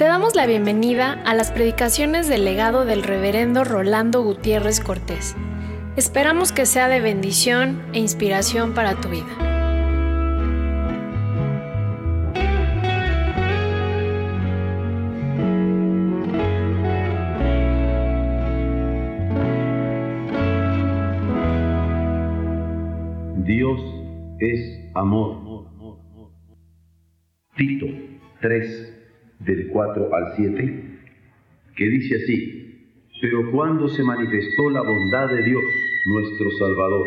Te damos la bienvenida a las predicaciones del legado del reverendo Rolando Gutiérrez Cortés. Esperamos que sea de bendición e inspiración para tu vida. Dios es amor. Tito 3 del 4 al 7, que dice así, pero cuando se manifestó la bondad de Dios, nuestro Salvador,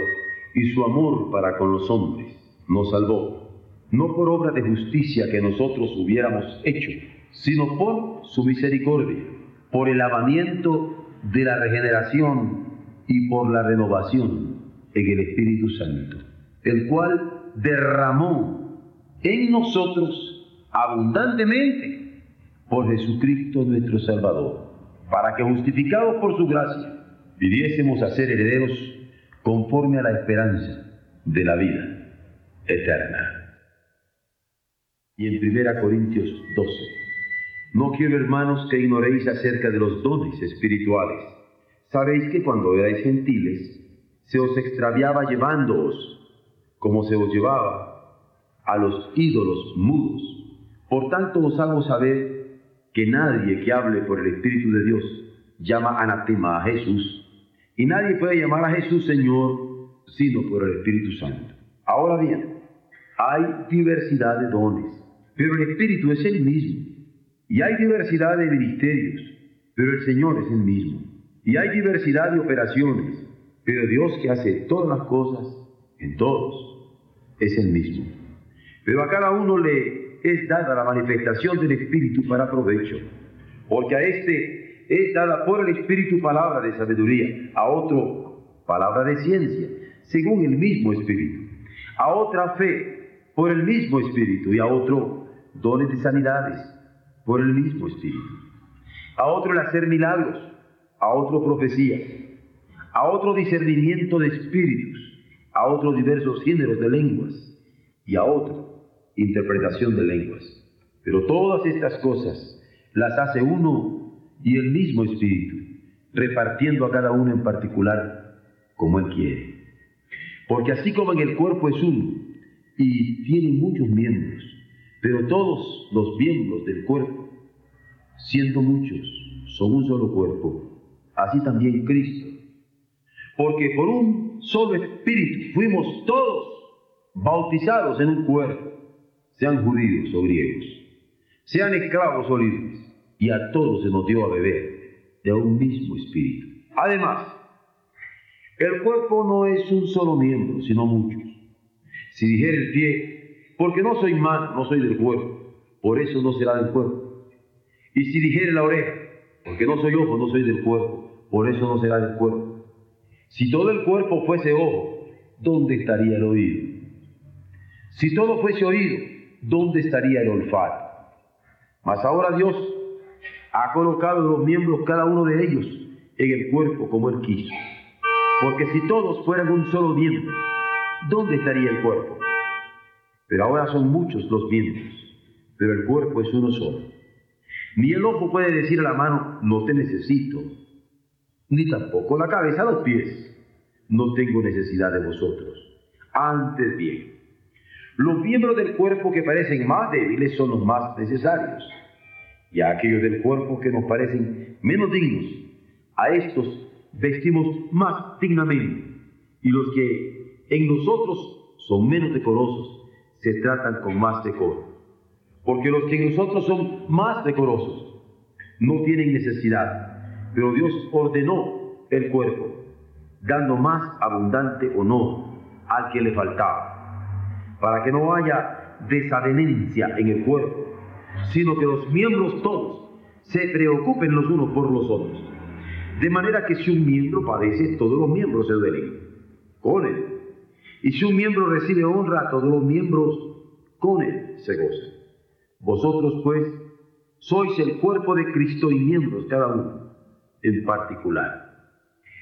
y su amor para con los hombres, nos salvó, no por obra de justicia que nosotros hubiéramos hecho, sino por su misericordia, por el lavamiento de la regeneración y por la renovación en el Espíritu Santo, el cual derramó en nosotros abundantemente por Jesucristo nuestro Salvador, para que justificados por su gracia, viviésemos a ser herederos conforme a la esperanza de la vida eterna. Y en 1 Corintios 12, no quiero hermanos que ignoréis acerca de los dones espirituales. Sabéis que cuando erais gentiles, se os extraviaba llevándoos, como se os llevaba a los ídolos mudos. Por tanto os hago saber que nadie que hable por el Espíritu de Dios llama anatema a Jesús, y nadie puede llamar a Jesús Señor sino por el Espíritu Santo. Ahora bien, hay diversidad de dones, pero el Espíritu es el mismo. Y hay diversidad de ministerios, pero el Señor es el mismo. Y hay diversidad de operaciones, pero Dios que hace todas las cosas en todos es el mismo. Pero a cada uno le es dada la manifestación del Espíritu para provecho, porque a este es dada por el Espíritu palabra de sabiduría, a otro palabra de ciencia, según el mismo Espíritu, a otra fe por el mismo Espíritu y a otro dones de sanidades por el mismo Espíritu, a otro el hacer milagros, a otro profecía, a otro discernimiento de espíritus, a otro diversos géneros de lenguas y a otro interpretación de lenguas. Pero todas estas cosas las hace uno y el mismo Espíritu, repartiendo a cada uno en particular como Él quiere. Porque así como en el cuerpo es uno y tiene muchos miembros, pero todos los miembros del cuerpo, siendo muchos, son un solo cuerpo, así también Cristo. Porque por un solo Espíritu fuimos todos bautizados en un cuerpo sean judíos o griegos, sean esclavos o libres, y a todos se nos dio a beber de un mismo espíritu. Además, el cuerpo no es un solo miembro, sino muchos. Si dijera el pie, porque no soy mano, no soy del cuerpo, por eso no será del cuerpo. Y si dijera la oreja, porque no soy ojo, no soy del cuerpo, por eso no será del cuerpo. Si todo el cuerpo fuese ojo, ¿dónde estaría el oído? Si todo fuese oído, ¿dónde estaría el olfato? Mas ahora Dios ha colocado los miembros, cada uno de ellos, en el cuerpo como Él quiso. Porque si todos fueran un solo miembro, ¿dónde estaría el cuerpo? Pero ahora son muchos los miembros, pero el cuerpo es uno solo. Ni el ojo puede decir a la mano, no te necesito, ni tampoco la cabeza a los pies, no tengo necesidad de vosotros. Antes bien, los miembros del cuerpo que parecen más débiles son los más necesarios, y a aquellos del cuerpo que nos parecen menos dignos, a estos vestimos más dignamente, y los que en nosotros son menos decorosos, se tratan con más decoro. Porque los que en nosotros son más decorosos no tienen necesidad, pero Dios ordenó el cuerpo, dando más abundante honor al que le faltaba para que no haya desavenencia en el cuerpo, sino que los miembros todos se preocupen los unos por los otros. De manera que si un miembro padece, todos los miembros se duelen con él. Y si un miembro recibe honra, todos los miembros con él se gozan. Vosotros pues sois el cuerpo de Cristo y miembros cada uno en particular.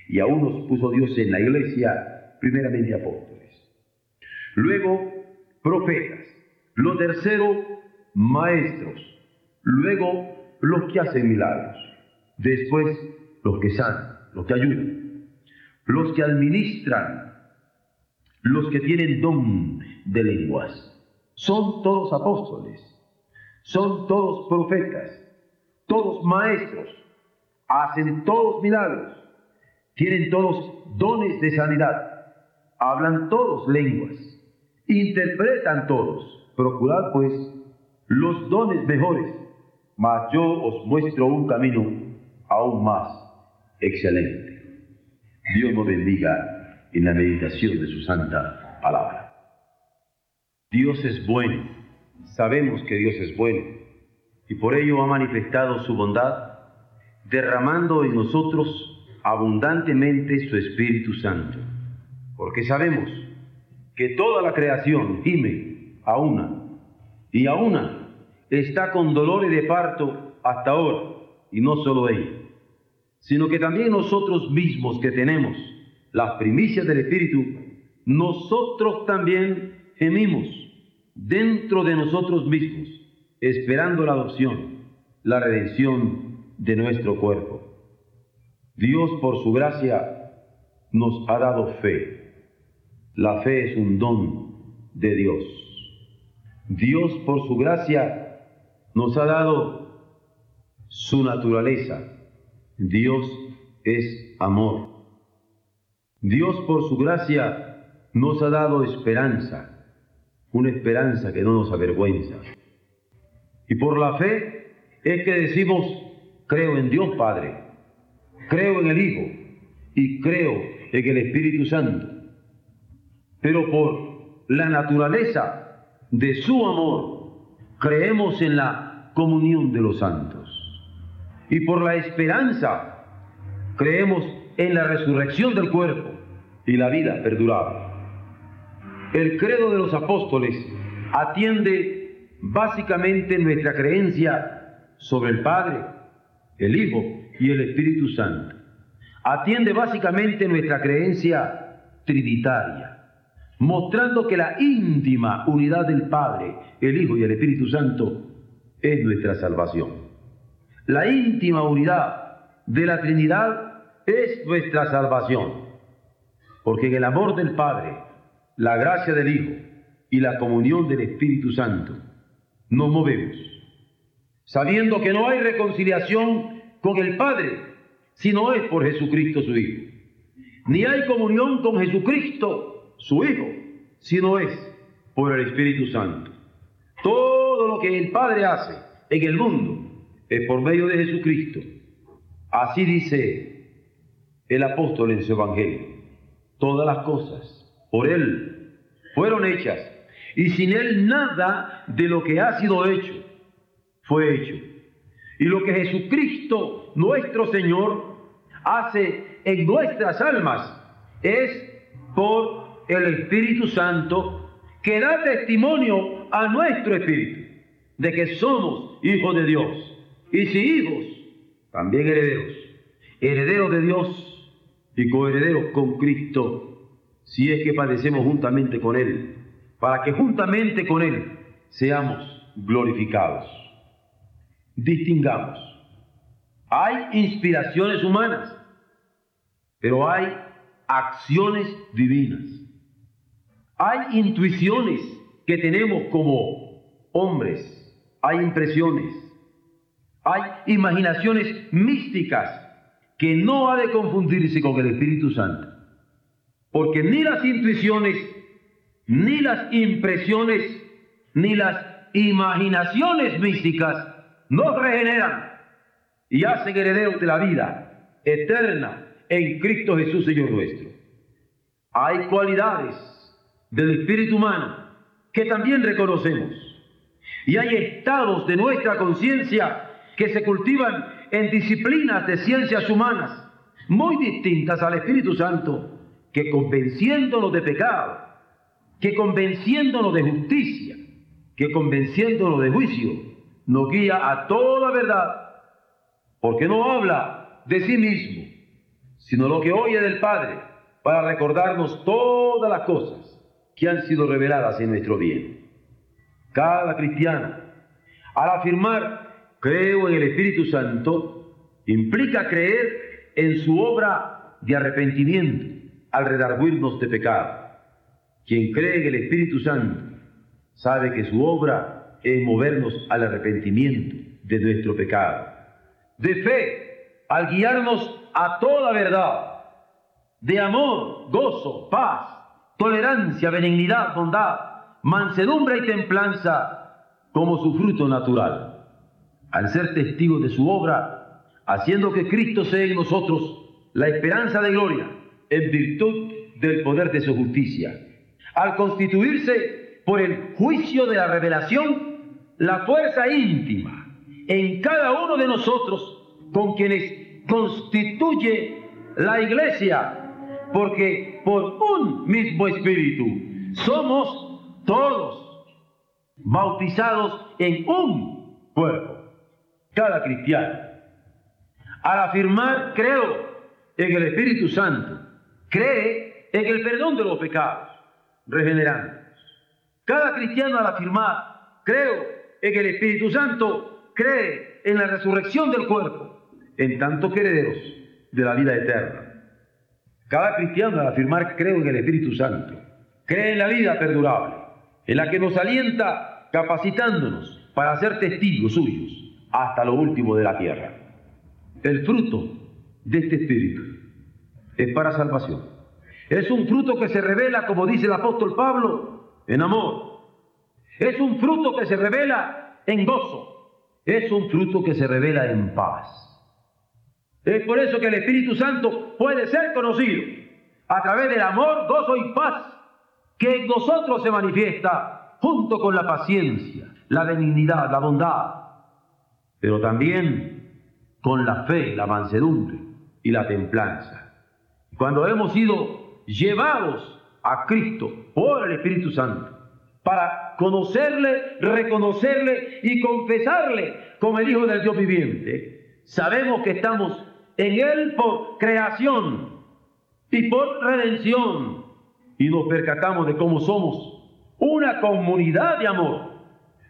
Y a unos puso Dios en la iglesia, primeramente apóstoles. Luego profetas. Lo tercero, maestros. Luego, los que hacen milagros, después los que sanan, los que ayudan, los que administran, los que tienen don de lenguas. Son todos apóstoles, son todos profetas, todos maestros, hacen todos milagros, tienen todos dones de sanidad, hablan todos lenguas, interpretan todos. Procurad pues los dones mejores, mas yo os muestro un camino aún más excelente. Dios nos bendiga en la meditación de su santa palabra. Dios es bueno, sabemos que Dios es bueno, y por ello ha manifestado su bondad, derramando en nosotros abundantemente su Espíritu Santo, porque sabemos que toda la creación gime a una, y a una está con dolores de parto hasta ahora, y no solo ella, sino que también nosotros mismos que tenemos las primicias del Espíritu, nosotros también gemimos dentro de nosotros mismos, esperando la adopción, la redención de nuestro cuerpo. Dios por su gracia nos ha dado fe. La fe es un don de Dios. Dios por su gracia nos ha dado su naturaleza. Dios es amor. Dios por su gracia nos ha dado esperanza, una esperanza que no nos avergüenza. Y por la fe es que decimos, creo en Dios Padre, creo en el Hijo y creo en el Espíritu Santo. Pero por la naturaleza de su amor, creemos en la comunión de los santos. Y por la esperanza creemos en la resurrección del cuerpo y la vida perdurable. El credo de los apóstoles atiende básicamente nuestra creencia sobre el Padre, el Hijo y el Espíritu Santo. Atiende básicamente nuestra creencia trinitaria mostrando que la íntima unidad del Padre, el Hijo y el Espíritu Santo es nuestra salvación. La íntima unidad de la Trinidad es nuestra salvación, porque en el amor del Padre, la gracia del Hijo y la comunión del Espíritu Santo nos movemos, sabiendo que no hay reconciliación con el Padre si no es por Jesucristo su Hijo, ni hay comunión con Jesucristo su Hijo, sino es por el Espíritu Santo. Todo lo que el Padre hace en el mundo es por medio de Jesucristo. Así dice el apóstol en su Evangelio. Todas las cosas por Él fueron hechas y sin Él nada de lo que ha sido hecho fue hecho. Y lo que Jesucristo, nuestro Señor, hace en nuestras almas es por el Espíritu Santo que da testimonio a nuestro espíritu de que somos hijos de Dios. Y si hijos, también herederos. Herederos de Dios y coherederos con Cristo, si es que padecemos juntamente con Él, para que juntamente con Él seamos glorificados. Distingamos. Hay inspiraciones humanas, pero hay acciones divinas. Hay intuiciones que tenemos como hombres, hay impresiones, hay imaginaciones místicas que no ha de confundirse con el Espíritu Santo. Porque ni las intuiciones, ni las impresiones, ni las imaginaciones místicas nos regeneran y hacen herederos de la vida eterna en Cristo Jesús, Señor nuestro. Hay cualidades del espíritu humano que también reconocemos. Y hay estados de nuestra conciencia que se cultivan en disciplinas de ciencias humanas muy distintas al Espíritu Santo, que convenciéndonos de pecado, que convenciéndonos de justicia, que convenciéndonos de juicio, nos guía a toda verdad, porque no habla de sí mismo, sino lo que oye del Padre, para recordarnos todas las cosas que han sido reveladas en nuestro bien. Cada cristiano, al afirmar creo en el Espíritu Santo, implica creer en su obra de arrepentimiento al redarguirnos de pecado. Quien cree en el Espíritu Santo sabe que su obra es movernos al arrepentimiento de nuestro pecado. De fe, al guiarnos a toda verdad, de amor, gozo, paz, tolerancia, benignidad, bondad, mansedumbre y templanza como su fruto natural. Al ser testigos de su obra, haciendo que Cristo sea en nosotros la esperanza de gloria, en virtud del poder de su justicia. Al constituirse por el juicio de la revelación, la fuerza íntima en cada uno de nosotros con quienes constituye la iglesia, porque por un mismo espíritu somos todos bautizados en un cuerpo, cada cristiano. Al afirmar creo en el Espíritu Santo, cree en el perdón de los pecados, regenerándonos. Cada cristiano al afirmar creo en el Espíritu Santo, cree en la resurrección del cuerpo, en tanto que herederos de la vida eterna. Cada cristiano al afirmar creo en el Espíritu Santo, cree en la vida perdurable, en la que nos alienta capacitándonos para ser testigos suyos hasta lo último de la tierra. El fruto de este Espíritu es para salvación. Es un fruto que se revela, como dice el apóstol Pablo, en amor. Es un fruto que se revela en gozo. Es un fruto que se revela en paz. Es por eso que el Espíritu Santo puede ser conocido a través del amor, gozo y paz que en nosotros se manifiesta junto con la paciencia, la benignidad, la bondad, pero también con la fe, la mansedumbre y la templanza. Cuando hemos sido llevados a Cristo por el Espíritu Santo para conocerle, reconocerle y confesarle como el Hijo del Dios viviente, sabemos que estamos en Él por creación y por redención. Y nos percatamos de cómo somos una comunidad de amor,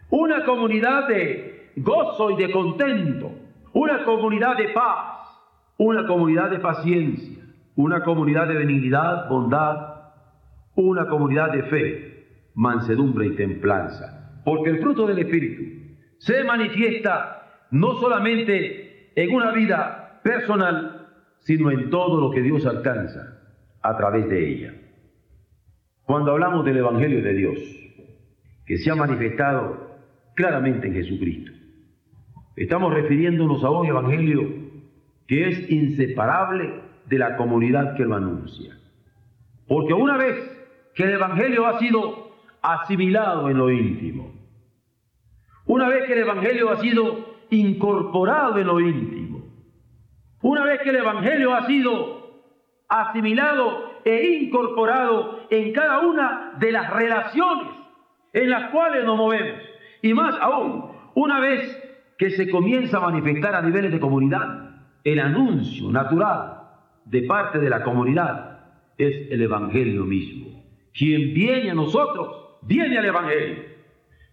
una comunidad de gozo y de contento, una comunidad de paz, una comunidad de paciencia, una comunidad de benignidad, bondad, una comunidad de fe, mansedumbre y templanza. Porque el fruto del Espíritu se manifiesta no solamente en una vida personal, sino en todo lo que Dios alcanza a través de ella. Cuando hablamos del Evangelio de Dios, que se ha manifestado claramente en Jesucristo, estamos refiriéndonos a un Evangelio que es inseparable de la comunidad que lo anuncia. Porque una vez que el Evangelio ha sido asimilado en lo íntimo, una vez que el Evangelio ha sido incorporado en lo íntimo, una vez que el Evangelio ha sido asimilado e incorporado en cada una de las relaciones en las cuales nos movemos, y más aún, una vez que se comienza a manifestar a niveles de comunidad, el anuncio natural de parte de la comunidad es el Evangelio mismo. Quien viene a nosotros, viene al Evangelio.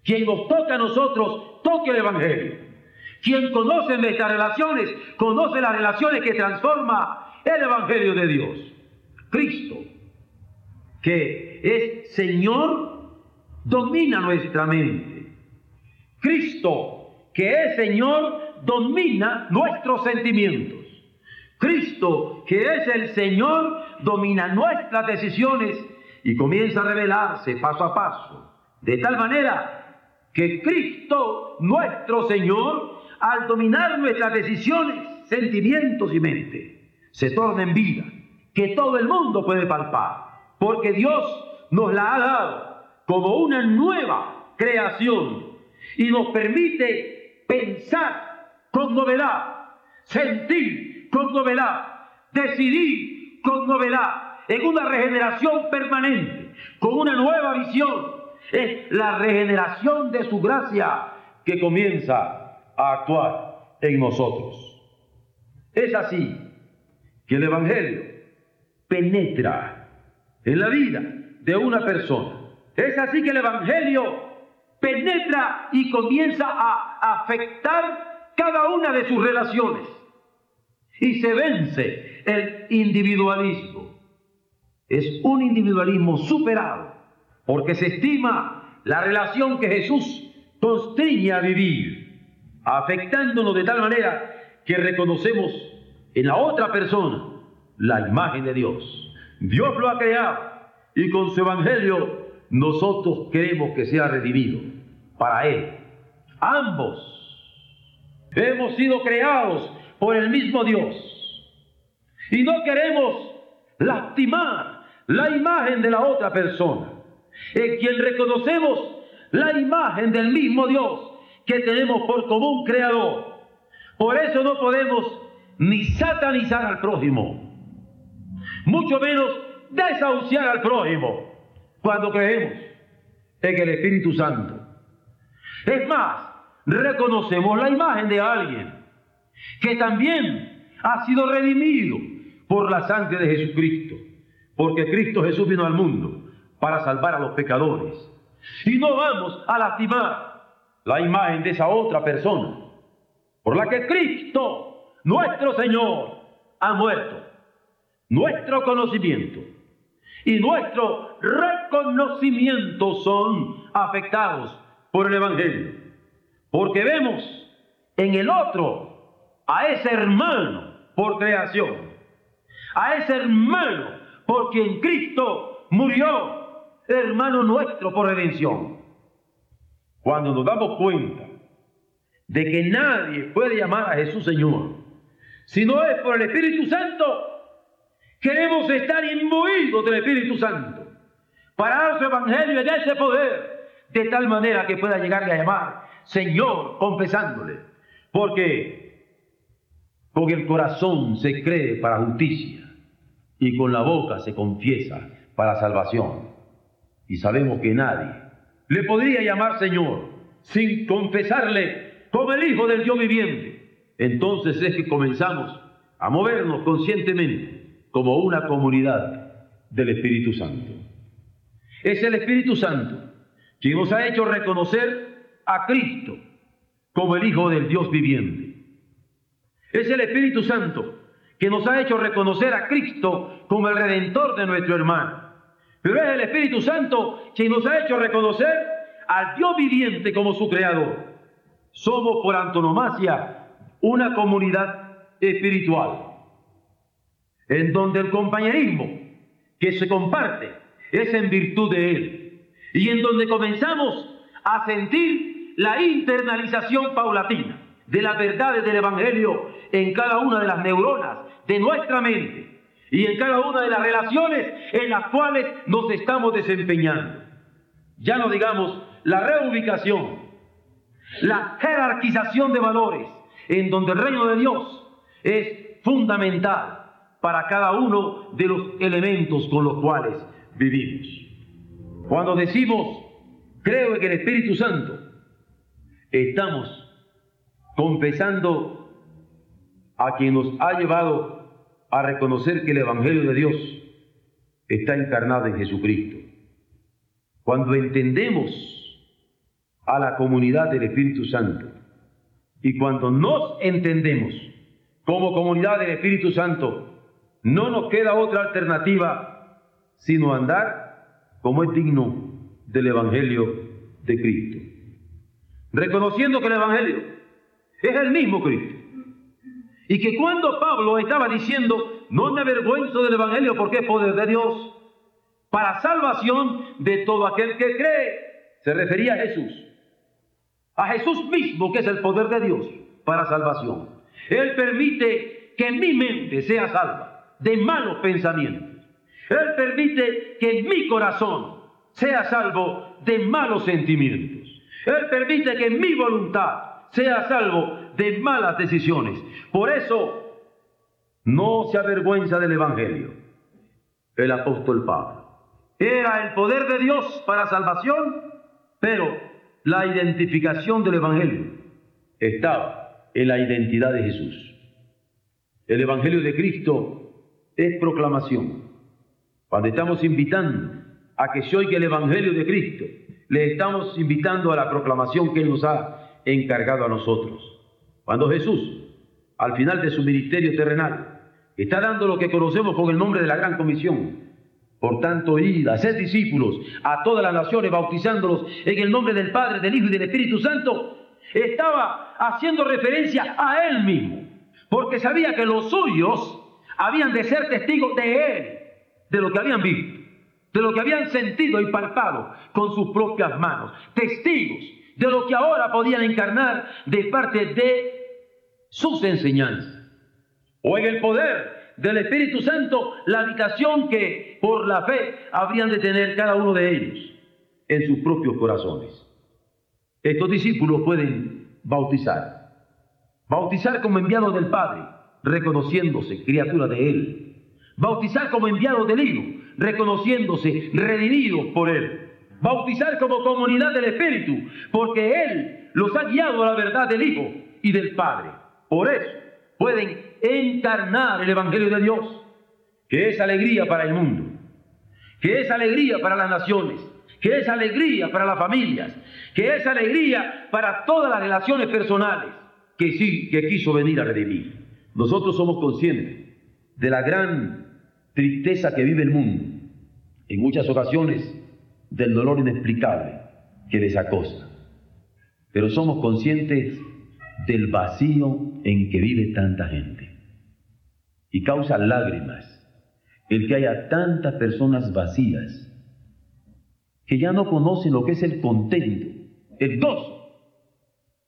Quien nos toca a nosotros, toque el Evangelio. Quien conoce nuestras relaciones, conoce las relaciones que transforma el Evangelio de Dios. Cristo, que es Señor, domina nuestra mente. Cristo, que es Señor, domina nuestros sentimientos. Cristo, que es el Señor, domina nuestras decisiones y comienza a revelarse paso a paso. De tal manera que Cristo, nuestro Señor, al dominar nuestras decisiones, sentimientos y mente, se torna en vida, que todo el mundo puede palpar, porque Dios nos la ha dado como una nueva creación y nos permite pensar con novedad, sentir con novedad, decidir con novedad, en una regeneración permanente, con una nueva visión. Es la regeneración de su gracia que comienza a actuar en nosotros. Es así que el Evangelio penetra en la vida de una persona. Es así que el Evangelio penetra y comienza a afectar cada una de sus relaciones y se vence el individualismo. Es un individualismo superado porque se estima la relación que Jesús constriña a vivir, afectándonos de tal manera que reconocemos en la otra persona la imagen de Dios. Dios lo ha creado y con su evangelio nosotros queremos que sea redimido para Él. Ambos hemos sido creados por el mismo Dios y no queremos lastimar la imagen de la otra persona, en quien reconocemos la imagen del mismo Dios que tenemos por común creador. Por eso no podemos ni satanizar al prójimo, mucho menos desahuciar al prójimo cuando creemos en el Espíritu Santo. Es más, reconocemos la imagen de alguien que también ha sido redimido por la sangre de Jesucristo, porque Cristo Jesús vino al mundo para salvar a los pecadores. Y no vamos a lastimar la imagen de esa otra persona, por la que Cristo, nuestro Señor, ha muerto. Nuestro conocimiento y nuestro reconocimiento son afectados por el Evangelio. Porque vemos en el otro a ese hermano por creación, a ese hermano por quien Cristo murió, hermano nuestro por redención. Cuando nos damos cuenta de que nadie puede llamar a Jesús Señor, si no es por el Espíritu Santo, Queremos estar imbuidos del Espíritu Santo para dar su evangelio y ese poder de tal manera que pueda llegarle a llamar Señor confesándole. Porque con el corazón se cree para justicia y con la boca se confiesa para salvación. Y sabemos que nadie le podría llamar Señor sin confesarle como el Hijo del Dios viviente. Entonces es que comenzamos a movernos conscientemente como una comunidad del Espíritu Santo. Es el Espíritu Santo quien nos ha hecho reconocer a Cristo como el Hijo del Dios viviente. Es el Espíritu Santo que nos ha hecho reconocer a Cristo como el Redentor de nuestro hermano. Pero es el Espíritu Santo quien nos ha hecho reconocer al Dios viviente como su Creador. Somos por antonomasia una comunidad espiritual en donde el compañerismo que se comparte es en virtud de Él, y en donde comenzamos a sentir la internalización paulatina de las verdades del Evangelio en cada una de las neuronas de nuestra mente y en cada una de las relaciones en las cuales nos estamos desempeñando. Ya no digamos la reubicación, la jerarquización de valores, en donde el reino de Dios es fundamental para cada uno de los elementos con los cuales vivimos. Cuando decimos, creo en el Espíritu Santo, estamos confesando a quien nos ha llevado a reconocer que el Evangelio de Dios está encarnado en Jesucristo. Cuando entendemos a la comunidad del Espíritu Santo y cuando nos entendemos como comunidad del Espíritu Santo, no nos queda otra alternativa sino andar como es digno del Evangelio de Cristo. Reconociendo que el Evangelio es el mismo Cristo. Y que cuando Pablo estaba diciendo, no me avergüenzo del Evangelio porque es poder de Dios, para salvación de todo aquel que cree, se refería a Jesús. A Jesús mismo que es el poder de Dios para salvación. Él permite que mi mente sea salva de malos pensamientos. Él permite que mi corazón sea salvo de malos sentimientos. Él permite que mi voluntad sea salvo de malas decisiones. Por eso no se avergüenza del Evangelio. El apóstol Pablo. Era el poder de Dios para salvación, pero la identificación del Evangelio estaba en la identidad de Jesús. El Evangelio de Cristo es proclamación. Cuando estamos invitando a que se oiga el Evangelio de Cristo, le estamos invitando a la proclamación que Él nos ha encargado a nosotros. Cuando Jesús, al final de su ministerio terrenal, está dando lo que conocemos con el nombre de la Gran Comisión, por tanto, id, haced discípulos a todas las naciones, bautizándolos en el nombre del Padre, del Hijo y del Espíritu Santo, estaba haciendo referencia a Él mismo, porque sabía que los suyos habían de ser testigos de Él, de lo que habían visto, de lo que habían sentido y palpado con sus propias manos, testigos de lo que ahora podían encarnar de parte de sus enseñanzas, o en el poder del Espíritu Santo la habitación que por la fe habrían de tener cada uno de ellos en sus propios corazones. Estos discípulos pueden bautizar, bautizar como enviados del Padre, reconociéndose criatura de Él, bautizar como enviados del Hijo, reconociéndose redimidos por Él, bautizar como comunidad del Espíritu, porque Él los ha guiado a la verdad del Hijo y del Padre. Por eso pueden encarnar el Evangelio de Dios, que es alegría para el mundo, que es alegría para las naciones, que es alegría para las familias, que es alegría para todas las relaciones personales que sí, que quiso venir a redimir. Nosotros somos conscientes de la gran tristeza que vive el mundo, en muchas ocasiones del dolor inexplicable que les acosta. Pero somos conscientes del vacío en que vive tanta gente. Y causa lágrimas el que haya tantas personas vacías que ya no conocen lo que es el contento, el gozo,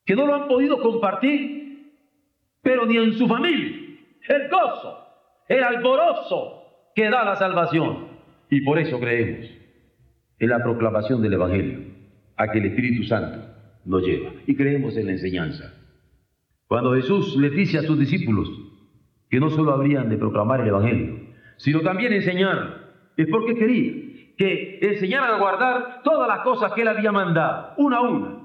que no lo han podido compartir, pero ni en su familia, el gozo, el alborozo que da la salvación. Y por eso creemos en la proclamación del Evangelio, a que el Espíritu Santo nos lleva. Y creemos en la enseñanza. Cuando Jesús le dice a sus discípulos que no solo habrían de proclamar el Evangelio, sino también enseñar, es porque quería que enseñaran a guardar todas las cosas que él había mandado, una a una,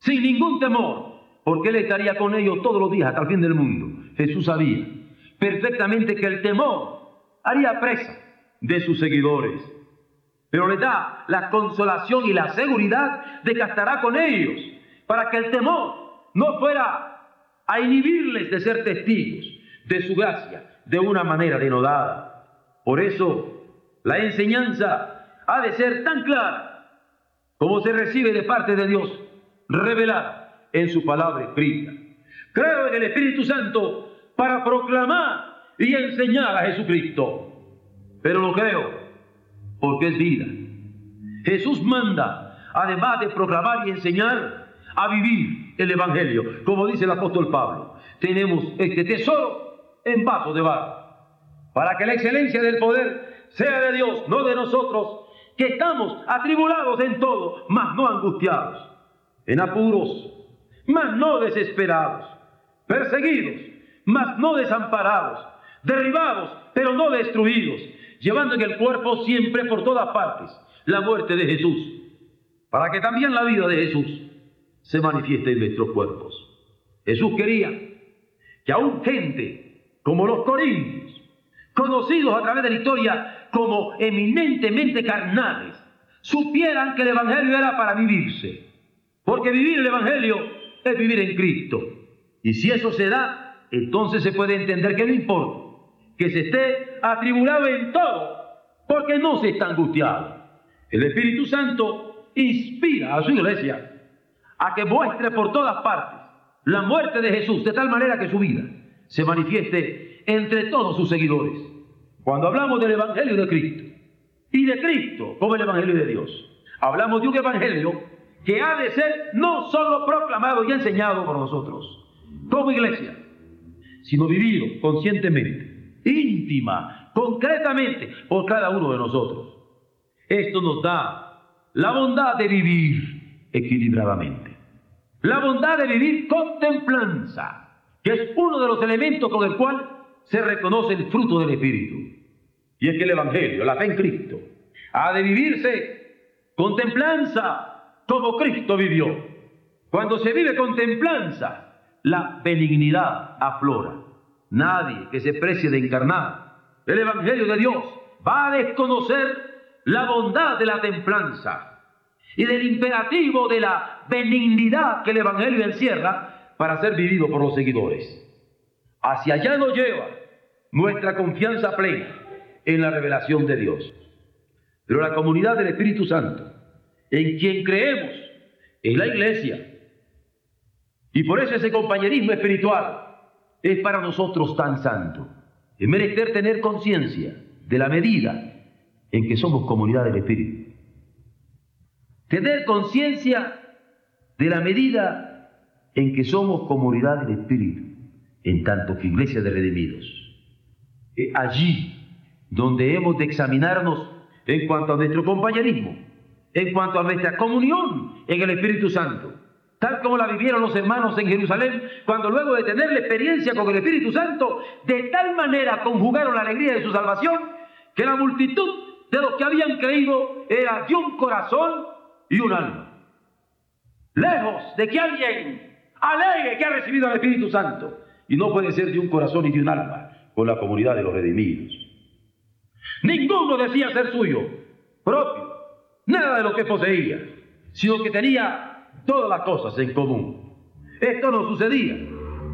sin ningún temor, porque él estaría con ellos todos los días hasta el fin del mundo. Jesús sabía perfectamente que el temor haría presa de sus seguidores, pero le da la consolación y la seguridad de que estará con ellos, para que el temor no fuera a inhibirles de ser testigos de su gracia de una manera denodada. Por eso, la enseñanza ha de ser tan clara como se recibe de parte de Dios, revelada en su palabra escrita. Creo en el Espíritu Santo para proclamar y enseñar a Jesucristo, pero lo creo porque es vida. Jesús manda, además de proclamar y enseñar, a vivir el Evangelio. Como dice el apóstol Pablo, tenemos este tesoro en vaso de barro, para que la excelencia del poder sea de Dios, no de nosotros, que estamos atribulados en todo, mas no angustiados, en apuros, mas no desesperados, perseguidos, mas no desamparados, derribados, pero no destruidos, llevando en el cuerpo siempre por todas partes la muerte de Jesús, para que también la vida de Jesús se manifieste en nuestros cuerpos. Jesús quería que aún gente como los corintios, conocidos a través de la historia como eminentemente carnales, supieran que el Evangelio era para vivirse. Porque vivir el Evangelio es vivir en Cristo. Y si eso se da, entonces se puede entender que no importa que se esté atribulado en todo, porque no se está angustiado. El Espíritu Santo inspira a su iglesia a que muestre por todas partes la muerte de Jesús, de tal manera que su vida se manifieste entre todos sus seguidores. Cuando hablamos del Evangelio de Cristo y de Cristo como el Evangelio de Dios, hablamos de un Evangelio que ha de ser no solo proclamado y enseñado por nosotros como iglesia, sino vivido conscientemente, íntima, concretamente por cada uno de nosotros. Esto nos da la bondad de vivir equilibradamente. La bondad de vivir con templanza, que es uno de los elementos con el cual se reconoce el fruto del Espíritu. Y es que el Evangelio, la fe en Cristo, ha de vivirse con templanza como Cristo vivió. Cuando se vive con templanza, la benignidad aflora. Nadie que se precie de encarnar el Evangelio de Dios va a desconocer la bondad de la templanza y del imperativo de la benignidad que el Evangelio encierra para ser vivido por los seguidores. Hacia allá nos lleva nuestra confianza plena en la revelación de Dios. Pero la comunidad del Espíritu Santo, en quien creemos, es la iglesia. Y por eso ese compañerismo espiritual es para nosotros tan santo. Es merecer tener conciencia de la medida en que somos comunidad del Espíritu. Tener conciencia de la medida en que somos comunidad del Espíritu, en tanto que iglesia de redimidos. allí donde hemos de examinarnos en cuanto a nuestro compañerismo, en cuanto a nuestra comunión en el Espíritu Santo, tal como la vivieron los hermanos en Jerusalén, cuando luego de tener la experiencia con el Espíritu Santo, de tal manera conjugaron la alegría de su salvación, que la multitud de los que habían creído era de un corazón y un alma. Lejos de que alguien alegue que ha recibido al Espíritu Santo. Y no puede ser de un corazón y de un alma con la comunidad de los redimidos. Ninguno decía ser suyo, propio, nada de lo que poseía, sino que tenía todas las cosas en común. Esto no sucedía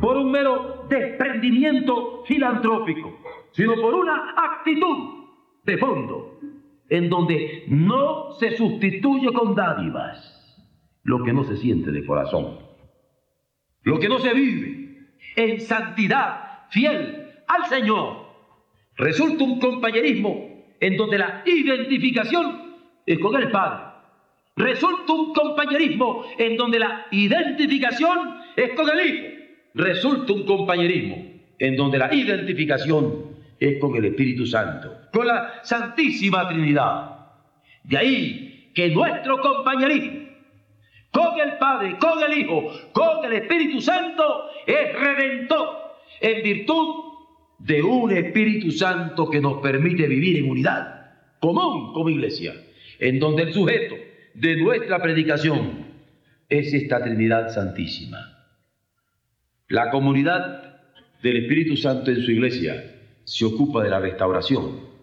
por un mero desprendimiento filantrópico, sino por una actitud de fondo, en donde no se sustituye con dádivas lo que no se siente de corazón, lo que no se vive en santidad fiel al Señor. Resulta un compañerismo en donde la identificación es con el Padre. Resulta un compañerismo en donde la identificación es con el Hijo. Resulta un compañerismo en donde la identificación es con el Espíritu Santo, con la Santísima Trinidad. De ahí que nuestro compañerismo con el Padre, con el Hijo, con el Espíritu Santo es redentor en virtud de un Espíritu Santo que nos permite vivir en unidad común como iglesia, en donde el sujeto de nuestra predicación es esta Trinidad Santísima. La comunidad del Espíritu Santo en su iglesia se ocupa de la restauración.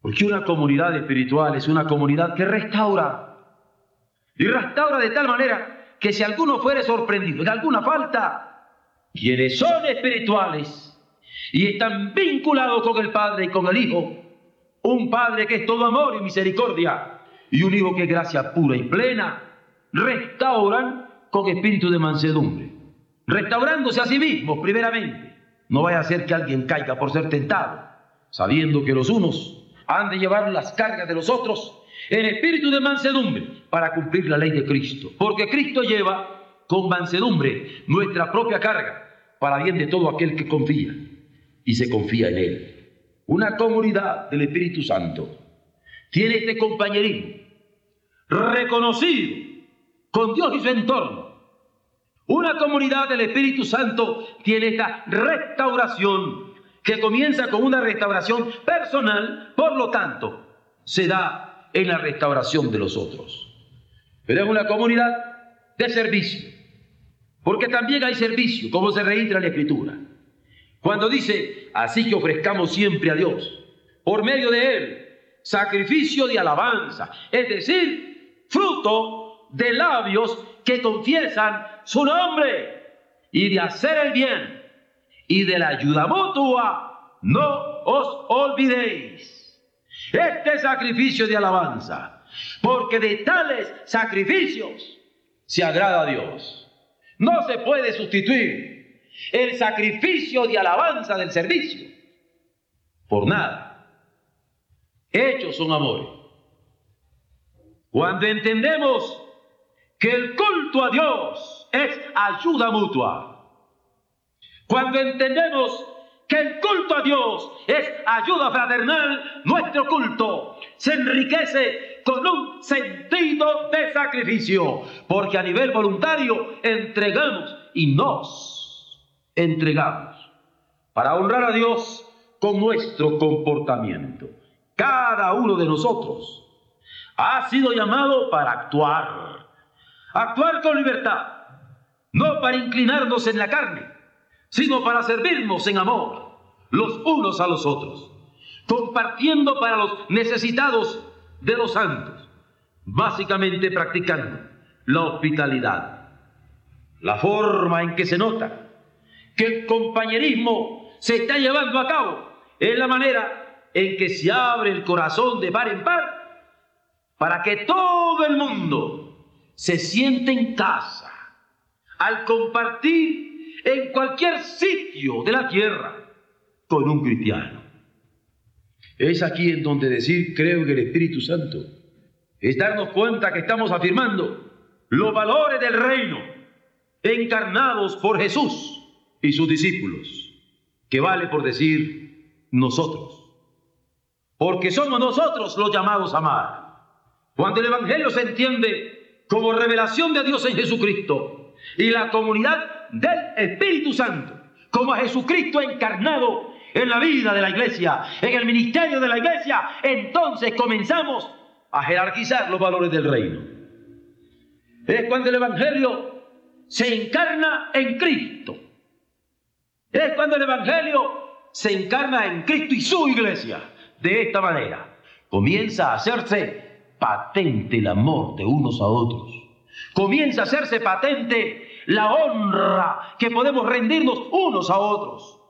Porque una comunidad espiritual es una comunidad que restaura. Y restaura de tal manera que si alguno fuere sorprendido de alguna falta, quienes son espirituales y están vinculados con el Padre y con el Hijo, un Padre que es todo amor y misericordia, y un Hijo que es gracia pura y plena, restauran con espíritu de mansedumbre, restaurándose a sí mismos primeramente no vaya a ser que alguien caiga por ser tentado, sabiendo que los unos han de llevar las cargas de los otros en espíritu de mansedumbre para cumplir la ley de Cristo. Porque Cristo lleva con mansedumbre nuestra propia carga para bien de todo aquel que confía y se confía en Él. Una comunidad del Espíritu Santo tiene este compañerismo reconocido con Dios y su entorno una comunidad del Espíritu Santo tiene esta restauración que comienza con una restauración personal, por lo tanto, se da en la restauración de los otros. Pero es una comunidad de servicio, porque también hay servicio, como se registra en la Escritura. Cuando dice, así que ofrezcamos siempre a Dios, por medio de Él, sacrificio de alabanza, es decir, fruto de labios que confiesan su nombre y de hacer el bien y de la ayuda mutua, no os olvidéis. Este sacrificio de alabanza, porque de tales sacrificios se agrada a Dios. No se puede sustituir el sacrificio de alabanza del servicio por nada. Hechos son amores. Cuando entendemos que el culto a Dios es ayuda mutua. Cuando entendemos que el culto a Dios es ayuda fraternal, nuestro culto se enriquece con un sentido de sacrificio, porque a nivel voluntario entregamos y nos entregamos para honrar a Dios con nuestro comportamiento. Cada uno de nosotros ha sido llamado para actuar actuar con libertad, no para inclinarnos en la carne, sino para servirnos en amor los unos a los otros, compartiendo para los necesitados de los santos, básicamente practicando la hospitalidad. la forma en que se nota que el compañerismo se está llevando a cabo es la manera en que se abre el corazón de par en par para que todo el mundo se siente en casa al compartir en cualquier sitio de la tierra con un cristiano. Es aquí en donde decir creo en el Espíritu Santo es darnos cuenta que estamos afirmando los valores del reino encarnados por Jesús y sus discípulos, que vale por decir nosotros, porque somos nosotros los llamados a amar. Cuando el Evangelio se entiende como revelación de Dios en Jesucristo y la comunidad del Espíritu Santo, como a Jesucristo encarnado en la vida de la iglesia, en el ministerio de la iglesia, entonces comenzamos a jerarquizar los valores del reino. Es cuando el Evangelio se encarna en Cristo. Es cuando el Evangelio se encarna en Cristo y su iglesia. De esta manera comienza a hacerse patente el amor de unos a otros. Comienza a hacerse patente la honra que podemos rendirnos unos a otros.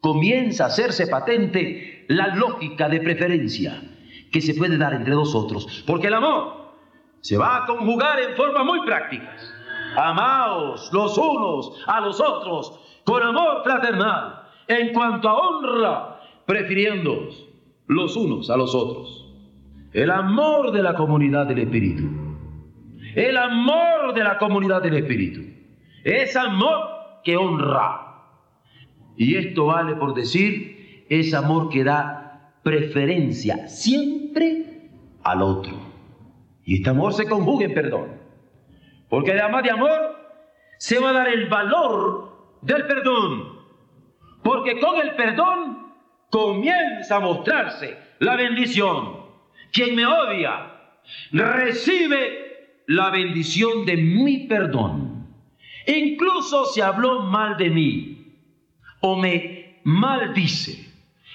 Comienza a hacerse patente la lógica de preferencia que se puede dar entre nosotros. Porque el amor se va a conjugar en formas muy prácticas. Amaos los unos a los otros con amor fraternal, en cuanto a honra, prefiriendo los unos a los otros. El amor de la comunidad del Espíritu. El amor de la comunidad del Espíritu. Es amor que honra. Y esto vale por decir, es amor que da preferencia siempre al otro. Y este amor se conjuga en perdón. Porque además de amor se va a dar el valor del perdón. Porque con el perdón comienza a mostrarse la bendición. Quien me odia recibe la bendición de mi perdón. Incluso si habló mal de mí o me maldice.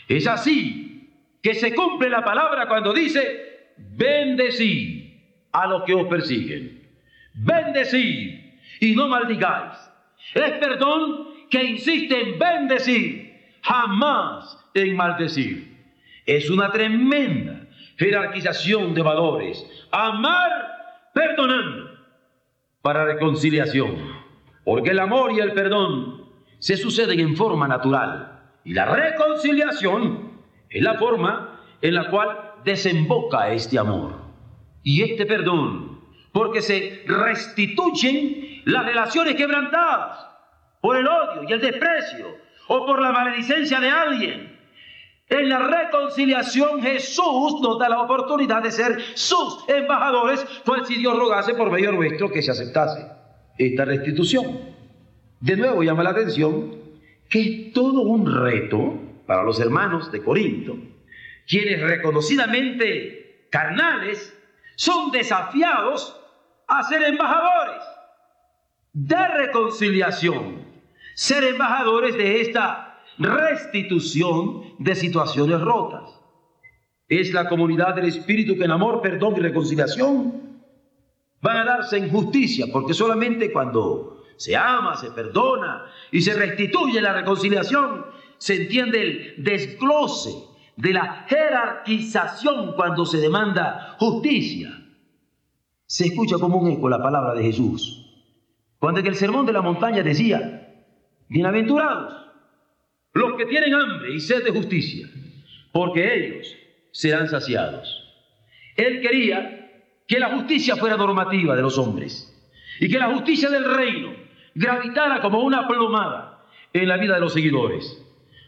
Es así que se cumple la palabra cuando dice, bendecid a los que os persiguen. Bendecid y no maldigáis. Es perdón que insiste en bendecir, jamás en maldecir. Es una tremenda jerarquización de valores. Amar perdonando para reconciliación. Porque el amor y el perdón se suceden en forma natural. Y la reconciliación es la forma en la cual desemboca este amor y este perdón, porque se restituyen las relaciones quebrantadas por el odio y el desprecio o por la maledicencia de alguien. En la reconciliación Jesús nos da la oportunidad de ser sus embajadores, pues si Dios rogase por medio nuestro que se aceptase esta restitución. De nuevo llama la atención que es todo un reto para los hermanos de Corinto, quienes reconocidamente carnales son desafiados a ser embajadores de reconciliación, ser embajadores de esta restitución de situaciones rotas. Es la comunidad del Espíritu que en amor, perdón y reconciliación van a darse en justicia, porque solamente cuando se ama, se perdona y se restituye la reconciliación, se entiende el desglose de la jerarquización cuando se demanda justicia. Se escucha como un eco la palabra de Jesús. Cuando en el sermón de la montaña decía, bienaventurados los que tienen hambre y sed de justicia, porque ellos serán saciados. Él quería que la justicia fuera normativa de los hombres y que la justicia del reino gravitara como una plomada en la vida de los seguidores.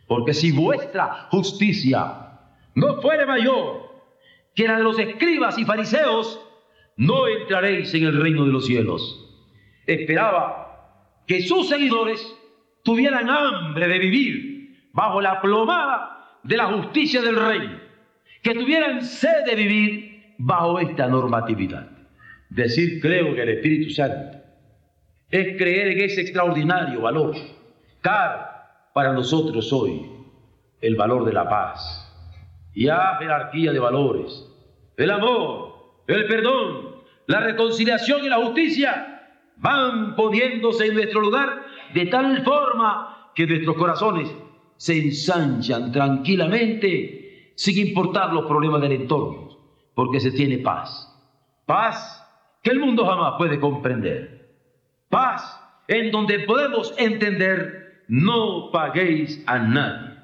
Porque si vuestra justicia no fuere mayor que la de los escribas y fariseos, no entraréis en el reino de los cielos. Esperaba que sus seguidores tuvieran hambre de vivir bajo la plomada de la justicia del reino, que tuvieran sed de vivir bajo esta normatividad. Decir creo que el Espíritu Santo es creer en ese extraordinario valor, caro, para nosotros hoy el valor de la paz. Y a jerarquía de valores. El amor, el perdón, la reconciliación y la justicia van poniéndose en nuestro lugar de tal forma que nuestros corazones se ensanchan tranquilamente sin importar los problemas del entorno, porque se tiene paz. Paz que el mundo jamás puede comprender. Paz en donde podemos entender, no paguéis a nadie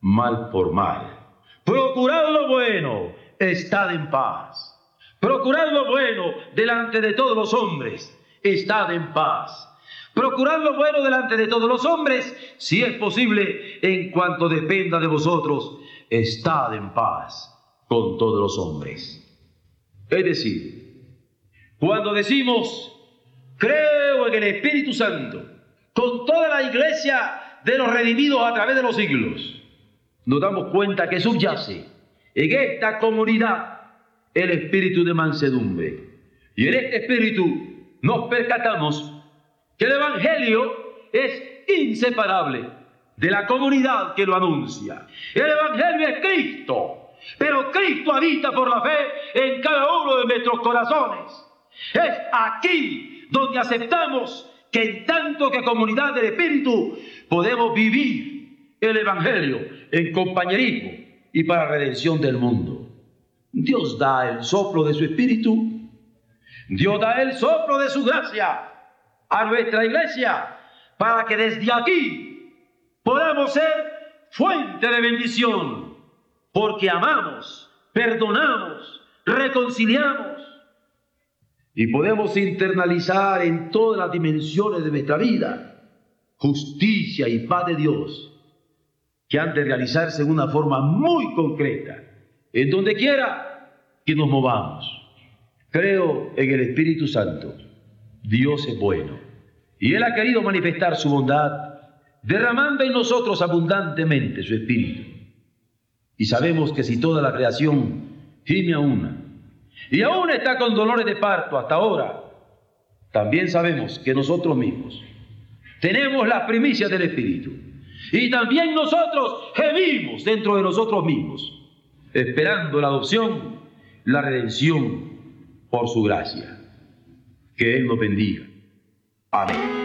mal por mal. Procurad lo bueno, estad en paz. Procurad lo bueno delante de todos los hombres, estad en paz. Procurad lo bueno delante de todos los hombres, si es posible, en cuanto dependa de vosotros, estad en paz con todos los hombres. Es decir, cuando decimos, creo en el Espíritu Santo, con toda la iglesia de los redimidos a través de los siglos, nos damos cuenta que subyace en esta comunidad el espíritu de mansedumbre. Y en este espíritu nos percatamos que el Evangelio es inseparable de la comunidad que lo anuncia. El Evangelio es Cristo, pero Cristo habita por la fe en cada uno de nuestros corazones. Es aquí donde aceptamos que en tanto que comunidad del Espíritu podemos vivir el Evangelio en compañerismo y para redención del mundo. Dios da el soplo de su Espíritu, Dios da el soplo de su gracia a nuestra iglesia para que desde aquí podamos ser fuente de bendición, porque amamos, perdonamos, reconciliamos y podemos internalizar en todas las dimensiones de nuestra vida justicia y paz de Dios que han de realizarse en una forma muy concreta, en donde quiera que nos movamos. Creo en el Espíritu Santo. Dios es bueno. Y Él ha querido manifestar su bondad, derramando en nosotros abundantemente su Espíritu. Y sabemos que si toda la creación gime a una, y aún está con dolores de parto hasta ahora, también sabemos que nosotros mismos tenemos las primicias del Espíritu. Y también nosotros gemimos dentro de nosotros mismos, esperando la adopción, la redención por su gracia. Que Él nos bendiga. Amén.